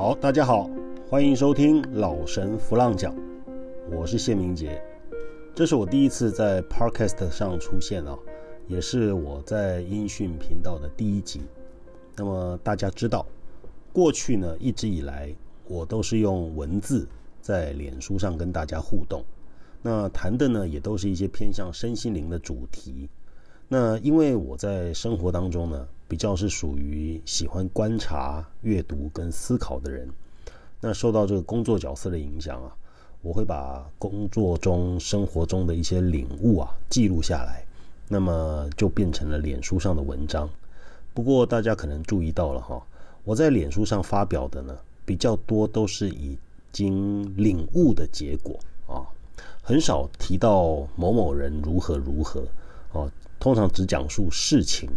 好，大家好，欢迎收听老神弗浪讲，我是谢明杰，这是我第一次在 Podcast 上出现啊，也是我在音讯频道的第一集。那么大家知道，过去呢一直以来我都是用文字在脸书上跟大家互动，那谈的呢也都是一些偏向身心灵的主题。那因为我在生活当中呢，比较是属于喜欢观察、阅读跟思考的人。那受到这个工作角色的影响啊，我会把工作中、生活中的一些领悟啊记录下来，那么就变成了脸书上的文章。不过大家可能注意到了哈，我在脸书上发表的呢，比较多都是已经领悟的结果啊，很少提到某某人如何如何哦。通常只讲述事情，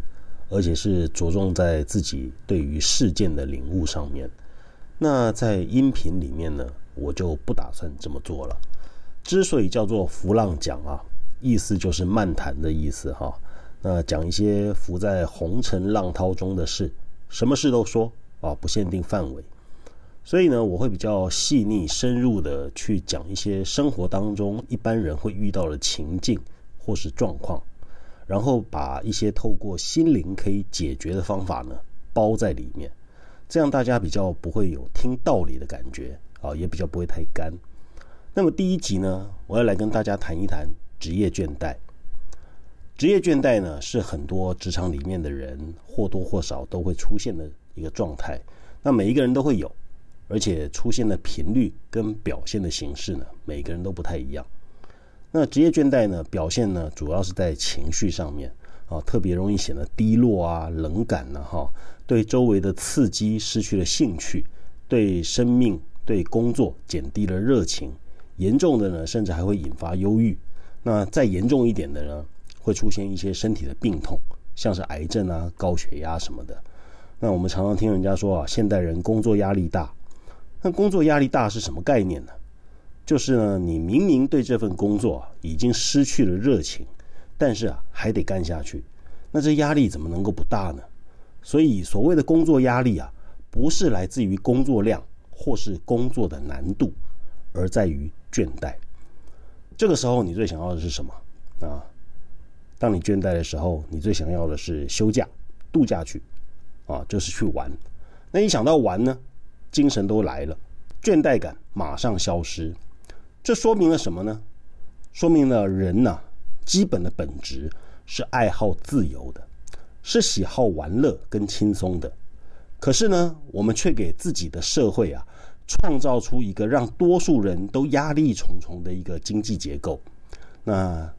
而且是着重在自己对于事件的领悟上面。那在音频里面呢，我就不打算这么做了。之所以叫做浮浪讲啊，意思就是漫谈的意思哈。那讲一些浮在红尘浪涛中的事，什么事都说啊，不限定范围。所以呢，我会比较细腻深入的去讲一些生活当中一般人会遇到的情境或是状况。然后把一些透过心灵可以解决的方法呢包在里面，这样大家比较不会有听道理的感觉啊，也比较不会太干。那么第一集呢，我要来跟大家谈一谈职业倦怠。职业倦怠呢，是很多职场里面的人或多或少都会出现的一个状态。那每一个人都会有，而且出现的频率跟表现的形式呢，每个人都不太一样。那职业倦怠呢？表现呢，主要是在情绪上面啊，特别容易显得低落啊、冷感呢，哈，对周围的刺激失去了兴趣，对生命、对工作减低了热情，严重的呢，甚至还会引发忧郁。那再严重一点的呢，会出现一些身体的病痛，像是癌症啊、高血压什么的。那我们常常听人家说啊，现代人工作压力大。那工作压力大是什么概念呢？就是呢，你明明对这份工作已经失去了热情，但是啊，还得干下去，那这压力怎么能够不大呢？所以所谓的工作压力啊，不是来自于工作量或是工作的难度，而在于倦怠。这个时候你最想要的是什么啊？当你倦怠的时候，你最想要的是休假、度假去啊，就是去玩。那一想到玩呢，精神都来了，倦怠感马上消失。这说明了什么呢？说明了人呐，基本的本质是爱好自由的，是喜好玩乐跟轻松的。可是呢，我们却给自己的社会啊，创造出一个让多数人都压力重重的一个经济结构。那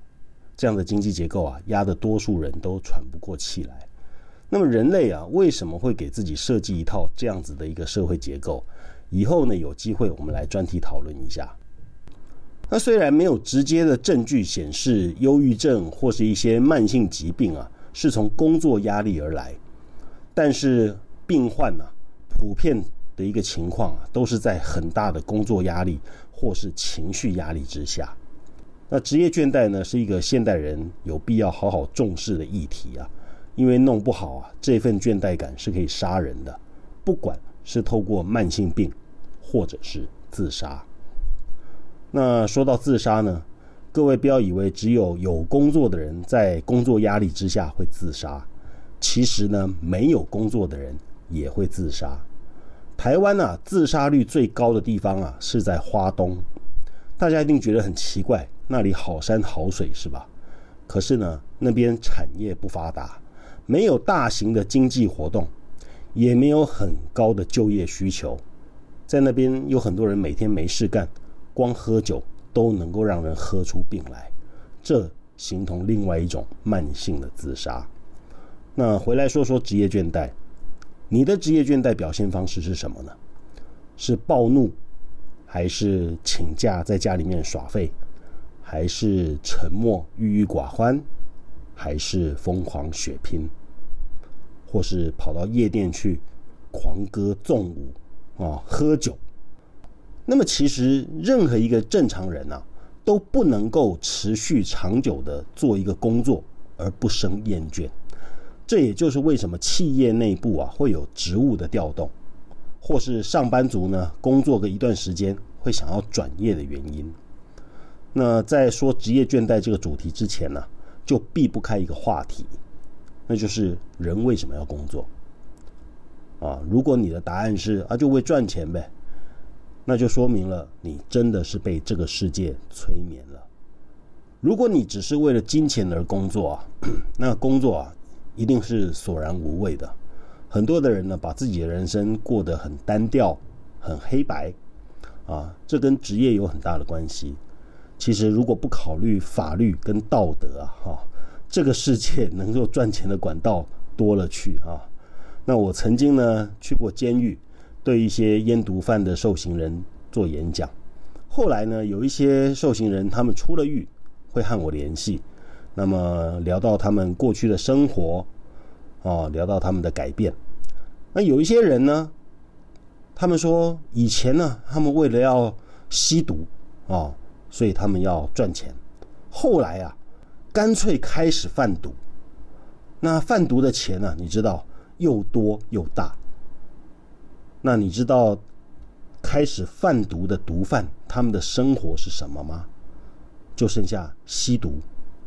这样的经济结构啊，压得多数人都喘不过气来。那么人类啊，为什么会给自己设计一套这样子的一个社会结构？以后呢，有机会我们来专题讨论一下。那虽然没有直接的证据显示忧郁症或是一些慢性疾病啊是从工作压力而来，但是病患呢普遍的一个情况啊都是在很大的工作压力或是情绪压力之下。那职业倦怠呢是一个现代人有必要好好重视的议题啊，因为弄不好啊这份倦怠感是可以杀人的，不管是透过慢性病或者是自杀。那说到自杀呢，各位不要以为只有有工作的人在工作压力之下会自杀，其实呢，没有工作的人也会自杀。台湾啊，自杀率最高的地方啊是在花东，大家一定觉得很奇怪，那里好山好水是吧？可是呢，那边产业不发达，没有大型的经济活动，也没有很高的就业需求，在那边有很多人每天没事干。光喝酒都能够让人喝出病来，这形同另外一种慢性的自杀。那回来说说职业倦怠，你的职业倦怠表现方式是什么呢？是暴怒，还是请假在家里面耍废，还是沉默郁郁寡欢，还是疯狂血拼，或是跑到夜店去狂歌纵舞啊，喝酒？那么其实任何一个正常人呐，都不能够持续长久的做一个工作而不生厌倦。这也就是为什么企业内部啊会有职务的调动，或是上班族呢工作个一段时间会想要转业的原因。那在说职业倦怠这个主题之前呢，就避不开一个话题，那就是人为什么要工作？啊，如果你的答案是啊，就为赚钱呗，那就说明了你真的是被这个世界催眠了。如果你只是为了金钱而工作啊，那工作啊一定是索然无味的。很多的人呢，把自己的人生过得很单调、很黑白啊，这跟职业有很大的关系。其实，如果不考虑法律跟道德啊，哈，这个世界能够赚钱的管道多了去啊。那我曾经呢去过监狱，对一些烟毒犯的受刑人做演讲。后来呢，有一些受刑人他们出了狱，会和我联系，那么聊到他们过去的生活，啊，聊到他们的改变。那有一些人呢，他们说以前呢，他们为了要吸毒啊，所以他们要赚钱。后来啊，干脆开始贩毒。那贩毒的钱呢，你知道？又多又大。那你知道开始贩毒的毒贩他们的生活是什么吗？就剩下吸毒、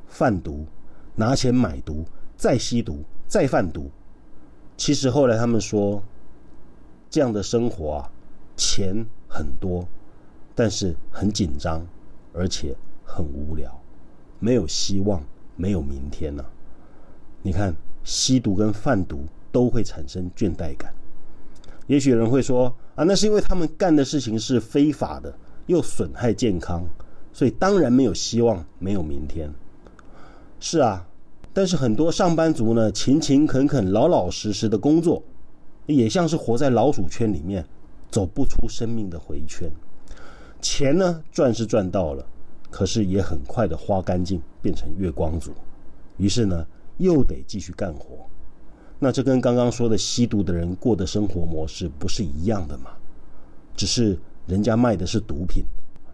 贩毒、拿钱买毒、再吸毒、再贩毒。其实后来他们说，这样的生活啊，钱很多，但是很紧张，而且很无聊，没有希望，没有明天呢。你看，吸毒跟贩毒。都会产生倦怠感。也许有人会说啊，那是因为他们干的事情是非法的，又损害健康，所以当然没有希望，没有明天。是啊，但是很多上班族呢，勤勤恳恳、老老实实的工作，也像是活在老鼠圈里面，走不出生命的回圈。钱呢赚是赚到了，可是也很快的花干净，变成月光族。于是呢，又得继续干活。那这跟刚刚说的吸毒的人过的生活模式不是一样的吗？只是人家卖的是毒品，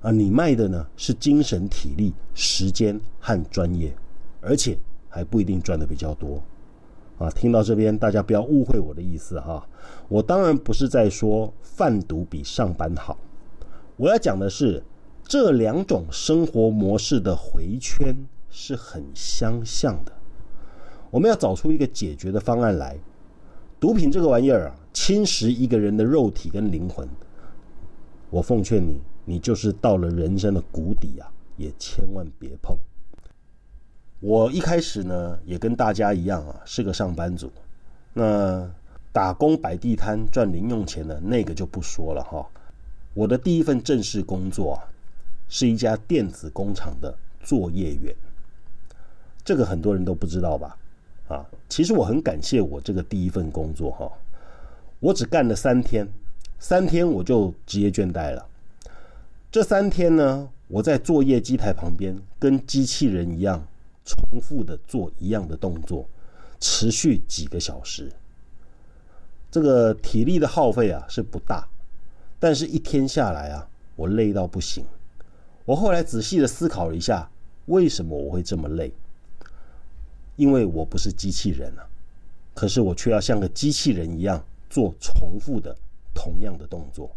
而你卖的呢是精神、体力、时间和专业，而且还不一定赚的比较多。啊，听到这边大家不要误会我的意思哈，我当然不是在说贩毒比上班好，我要讲的是这两种生活模式的回圈是很相像的。我们要找出一个解决的方案来。毒品这个玩意儿啊，侵蚀一个人的肉体跟灵魂。我奉劝你，你就是到了人生的谷底啊，也千万别碰。我一开始呢，也跟大家一样啊，是个上班族。那打工摆地摊赚零用钱的那个就不说了哈。我的第一份正式工作啊，是一家电子工厂的作业员。这个很多人都不知道吧？啊，其实我很感谢我这个第一份工作哈，我只干了三天，三天我就职业倦怠了。这三天呢，我在作业机台旁边跟机器人一样，重复的做一样的动作，持续几个小时。这个体力的耗费啊是不大，但是一天下来啊，我累到不行。我后来仔细的思考了一下，为什么我会这么累？因为我不是机器人啊，可是我却要像个机器人一样做重复的同样的动作，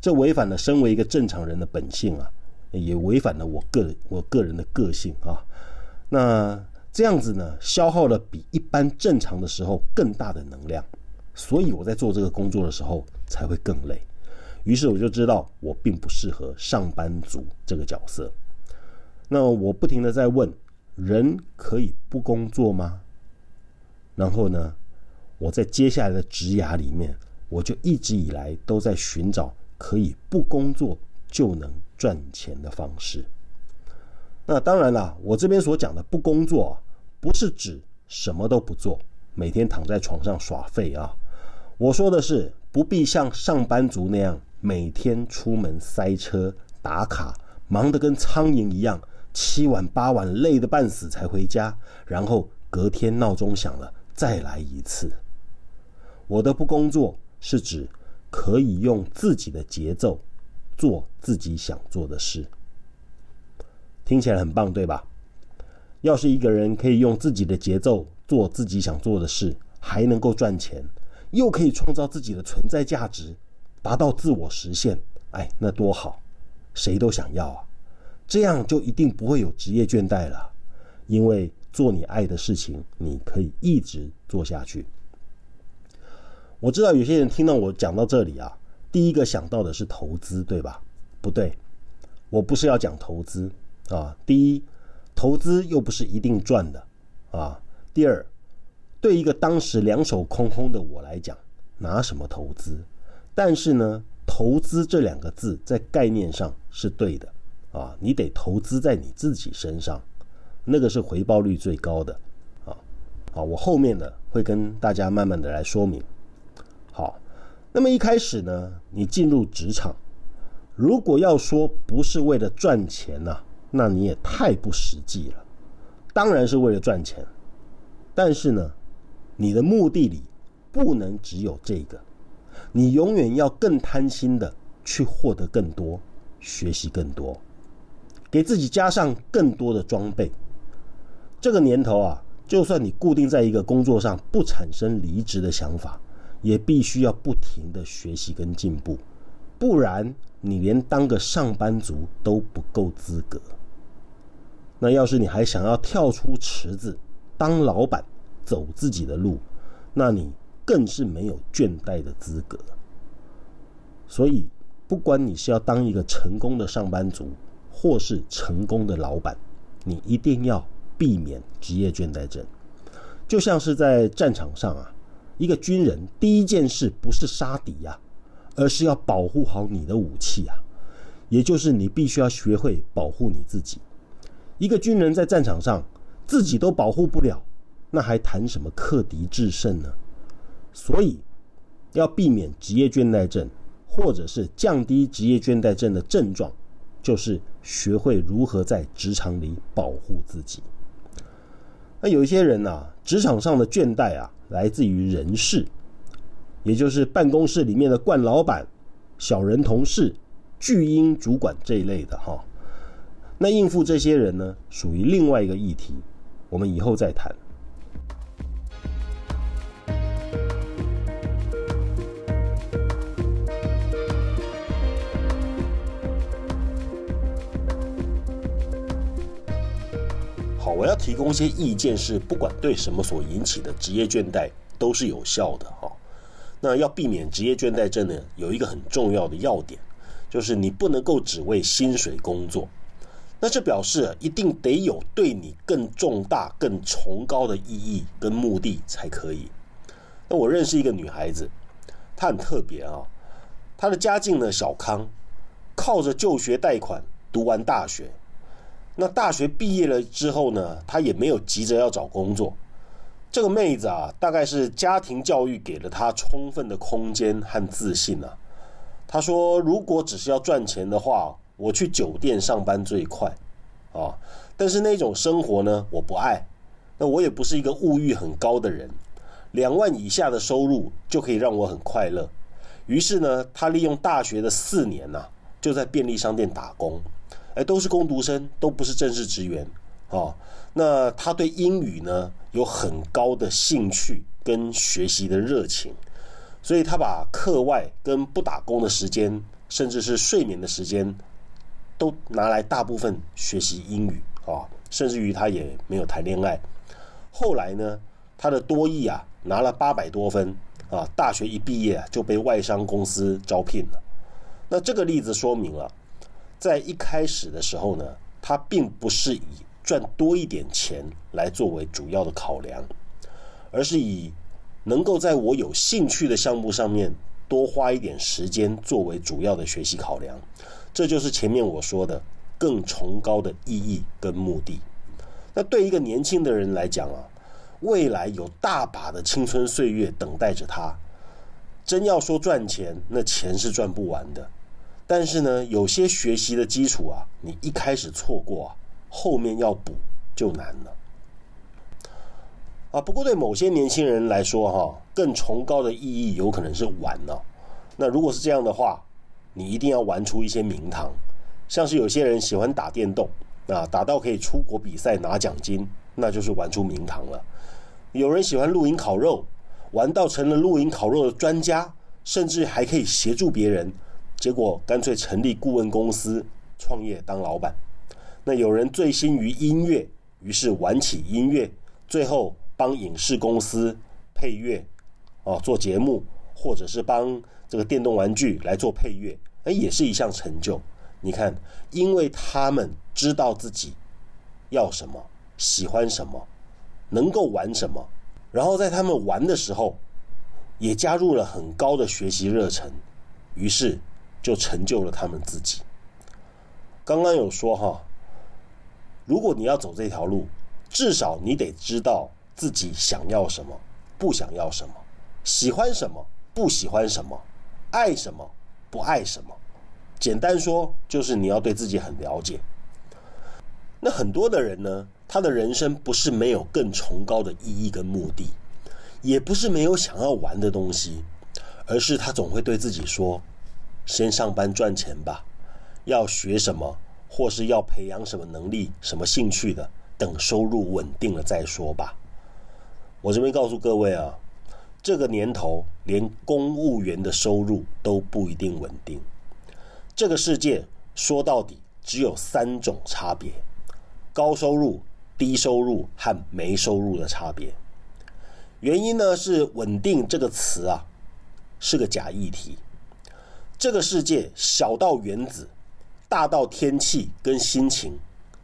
这违反了身为一个正常人的本性啊，也违反了我个我个人的个性啊。那这样子呢，消耗了比一般正常的时候更大的能量，所以我在做这个工作的时候才会更累。于是我就知道我并不适合上班族这个角色。那我不停的在问。人可以不工作吗？然后呢，我在接下来的职涯里面，我就一直以来都在寻找可以不工作就能赚钱的方式。那当然啦，我这边所讲的不工作，不是指什么都不做，每天躺在床上耍废啊。我说的是，不必像上班族那样每天出门塞车打卡，忙得跟苍蝇一样。七晚八晚累得半死才回家，然后隔天闹钟响了再来一次。我的不工作是指可以用自己的节奏做自己想做的事，听起来很棒，对吧？要是一个人可以用自己的节奏做自己想做的事，还能够赚钱，又可以创造自己的存在价值，达到自我实现，哎，那多好，谁都想要啊。这样就一定不会有职业倦怠了，因为做你爱的事情，你可以一直做下去。我知道有些人听到我讲到这里啊，第一个想到的是投资，对吧？不对，我不是要讲投资啊。第一，投资又不是一定赚的啊。第二，对一个当时两手空空的我来讲，拿什么投资？但是呢，投资这两个字在概念上是对的啊，你得投资在你自己身上，那个是回报率最高的啊。好，我后面呢会跟大家慢慢的来说明。好，那么一开始呢，你进入职场，如果要说不是为了赚钱呐，那你也太不实际了。当然是为了赚钱，但是呢，你的目的里不能只有这个，你永远要更贪心的去获得更多，学习更多，给自己加上更多的装备。这个年头啊，就算你固定在一个工作上，不产生离职的想法。也必须要不停的学习跟进步，不然你连当个上班族都不够资格。那要是你还想要跳出池子当老板，走自己的路，那你更是没有倦怠的资格。所以，不管你是要当一个成功的上班族，或是成功的老板，你一定要避免职业倦怠症。就像是在战场上啊。一个军人第一件事不是杀敌呀，而是要保护好你的武器啊，也就是你必须要学会保护你自己。一个军人在战场上自己都保护不了，那还谈什么克敌制胜呢？所以要避免职业倦怠症，或者是降低职业倦怠症的症状，就是学会如何在职场里保护自己。那有一些人呐，职场上的倦怠啊。来自于人事，也就是办公室里面的惯老板、小人同事、巨婴主管这一类的哈。那应付这些人呢，属于另外一个议题，我们以后再谈。我要提供一些意见，是不管对什么所引起的职业倦怠都是有效的哈。那要避免职业倦怠症呢，有一个很重要的要点，就是你不能够只为薪水工作。那这表示一定得有对你更重大、更崇高的意义跟目的才可以。那我认识一个女孩子，她很特别啊，她的家境呢小康，靠着就学贷款读完大学。那大学毕业了之后呢，她也没有急着要找工作。这个妹子啊，大概是家庭教育给了她充分的空间和自信啊。她说：“如果只是要赚钱的话，我去酒店上班最快啊。但是那种生活呢，我不爱。那我也不是一个物欲很高的人，两万以下的收入就可以让我很快乐。于是呢，她利用大学的四年呐，就在便利商店打工。”哎，都是工读生，都不是正式职员，哦。那他对英语呢有很高的兴趣跟学习的热情，所以他把课外跟不打工的时间，甚至是睡眠的时间，都拿来大部分学习英语啊，甚至于他也没有谈恋爱。后来呢，他的多益啊拿了八百多分啊，大学一毕业就被外商公司招聘了。那这个例子说明了。在一开始的时候呢，他并不是以赚多一点钱来作为主要的考量，而是以能够在我有兴趣的项目上面多花一点时间作为主要的学习考量。这就是前面我说的更崇高的意义跟目的。那对一个年轻的人来讲啊，未来有大把的青春岁月等待着他。真要说赚钱，那钱是赚不完的。但是呢，有些学习的基础啊，你一开始错过啊，后面要补就难了。啊，不过对某些年轻人来说哈，更崇高的意义有可能是玩呢。那如果是这样的话，你一定要玩出一些名堂，像是有些人喜欢打电动啊，打到可以出国比赛拿奖金，那就是玩出名堂了。有人喜欢露营烤肉，玩到成了露营烤肉的专家。甚至还可以协助别人，结果干脆成立顾问公司，创业当老板。那有人醉心于音乐，于是玩起音乐，最后帮影视公司配乐，哦，做节目，或者是帮这个电动玩具来做配乐，哎，也是一项成就。你看，因为他们知道自己要什么，喜欢什么，能够玩什么，然后在他们玩的时候。也加入了很高的学习热忱，于是就成就了他们自己。刚刚有说哈，如果你要走这条路，至少你得知道自己想要什么，不想要什么，喜欢什么，不喜欢什么，爱什么，不爱什么。简单说，就是你要对自己很了解。那很多的人呢，他的人生不是没有更崇高的意义跟目的。也不是没有想要玩的东西，而是他总会对自己说：“先上班赚钱吧，要学什么，或是要培养什么能力、什么兴趣的，等收入稳定了再说吧。”我这边告诉各位啊，这个年头连公务员的收入都不一定稳定。这个世界说到底只有三种差别：高收入、低收入和没收入的差别。原因呢是“稳定”这个词啊，是个假议题。这个世界小到原子，大到天气跟心情，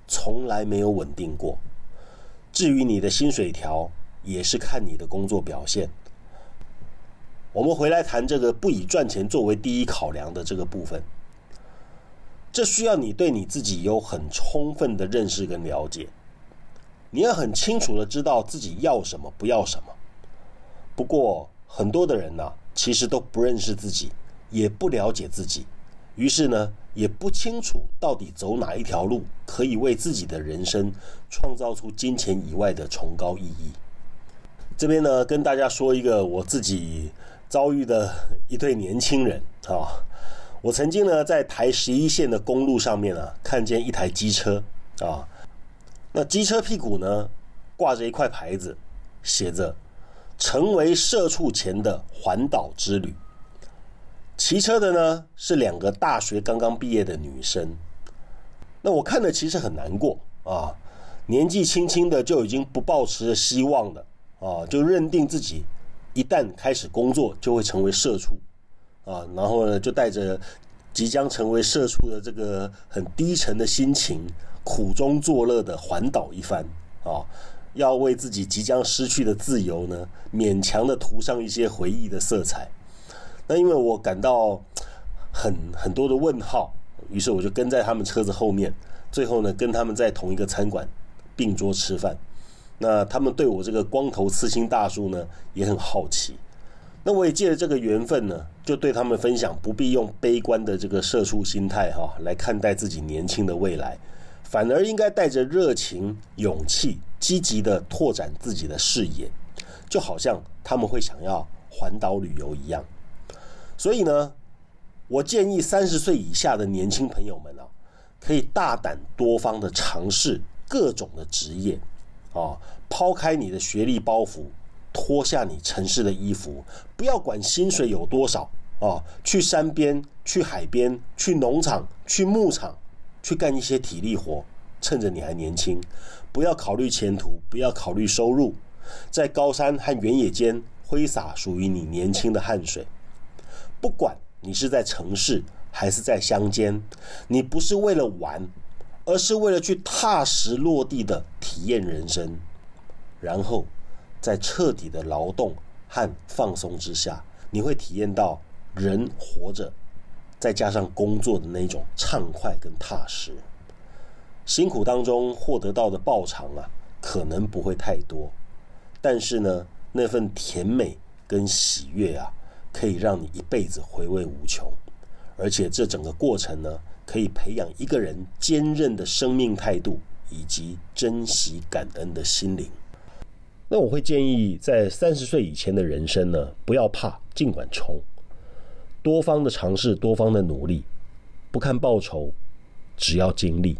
从来没有稳定过。至于你的薪水条，也是看你的工作表现。我们回来谈这个不以赚钱作为第一考量的这个部分，这需要你对你自己有很充分的认识跟了解，你要很清楚的知道自己要什么，不要什么。不过，很多的人呢，其实都不认识自己，也不了解自己，于是呢，也不清楚到底走哪一条路可以为自己的人生创造出金钱以外的崇高意义。这边呢，跟大家说一个我自己遭遇的一对年轻人啊，我曾经呢在台十一线的公路上面啊，看见一台机车啊，那机车屁股呢挂着一块牌子，写着。成为社畜前的环岛之旅。骑车的呢是两个大学刚刚毕业的女生。那我看的其实很难过啊，年纪轻轻的就已经不抱持着希望了啊，就认定自己一旦开始工作就会成为社畜啊，然后呢就带着即将成为社畜的这个很低沉的心情，苦中作乐的环岛一番啊。要为自己即将失去的自由呢，勉强的涂上一些回忆的色彩。那因为我感到很很多的问号，于是我就跟在他们车子后面，最后呢跟他们在同一个餐馆并桌吃饭。那他们对我这个光头刺青大叔呢也很好奇。那我也借着这个缘分呢，就对他们分享，不必用悲观的这个社畜心态哈来看待自己年轻的未来。反而应该带着热情、勇气，积极的拓展自己的视野，就好像他们会想要环岛旅游一样。所以呢，我建议三十岁以下的年轻朋友们啊，可以大胆多方的尝试各种的职业，啊，抛开你的学历包袱，脱下你城市的衣服，不要管薪水有多少啊，去山边、去海边、去农场、去牧场。去干一些体力活，趁着你还年轻，不要考虑前途，不要考虑收入，在高山和原野间挥洒属于你年轻的汗水。不管你是在城市还是在乡间，你不是为了玩，而是为了去踏实落地的体验人生。然后，在彻底的劳动和放松之下，你会体验到人活着。再加上工作的那种畅快跟踏实，辛苦当中获得到的报偿啊，可能不会太多，但是呢，那份甜美跟喜悦啊，可以让你一辈子回味无穷。而且这整个过程呢，可以培养一个人坚韧的生命态度以及珍惜感恩的心灵。那我会建议，在三十岁以前的人生呢，不要怕，尽管冲。多方的尝试，多方的努力，不看报酬，只要经历。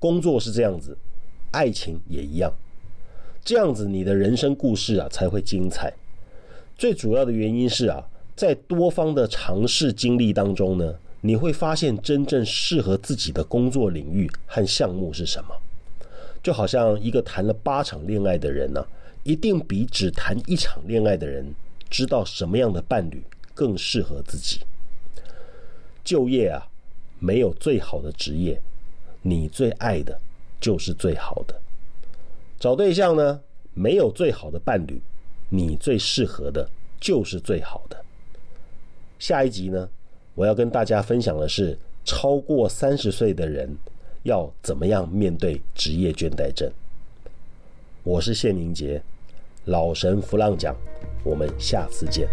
工作是这样子，爱情也一样，这样子你的人生故事啊才会精彩。最主要的原因是啊，在多方的尝试经历当中呢，你会发现真正适合自己的工作领域和项目是什么。就好像一个谈了八场恋爱的人呢，一定比只谈一场恋爱的人知道什么样的伴侣更适合自己。就业啊，没有最好的职业，你最爱的就是最好的。找对象呢，没有最好的伴侣，你最适合的就是最好的。下一集呢，我要跟大家分享的是超过三十岁的人。要怎么样面对职业倦怠症？我是谢明杰，老神弗浪讲，我们下次见。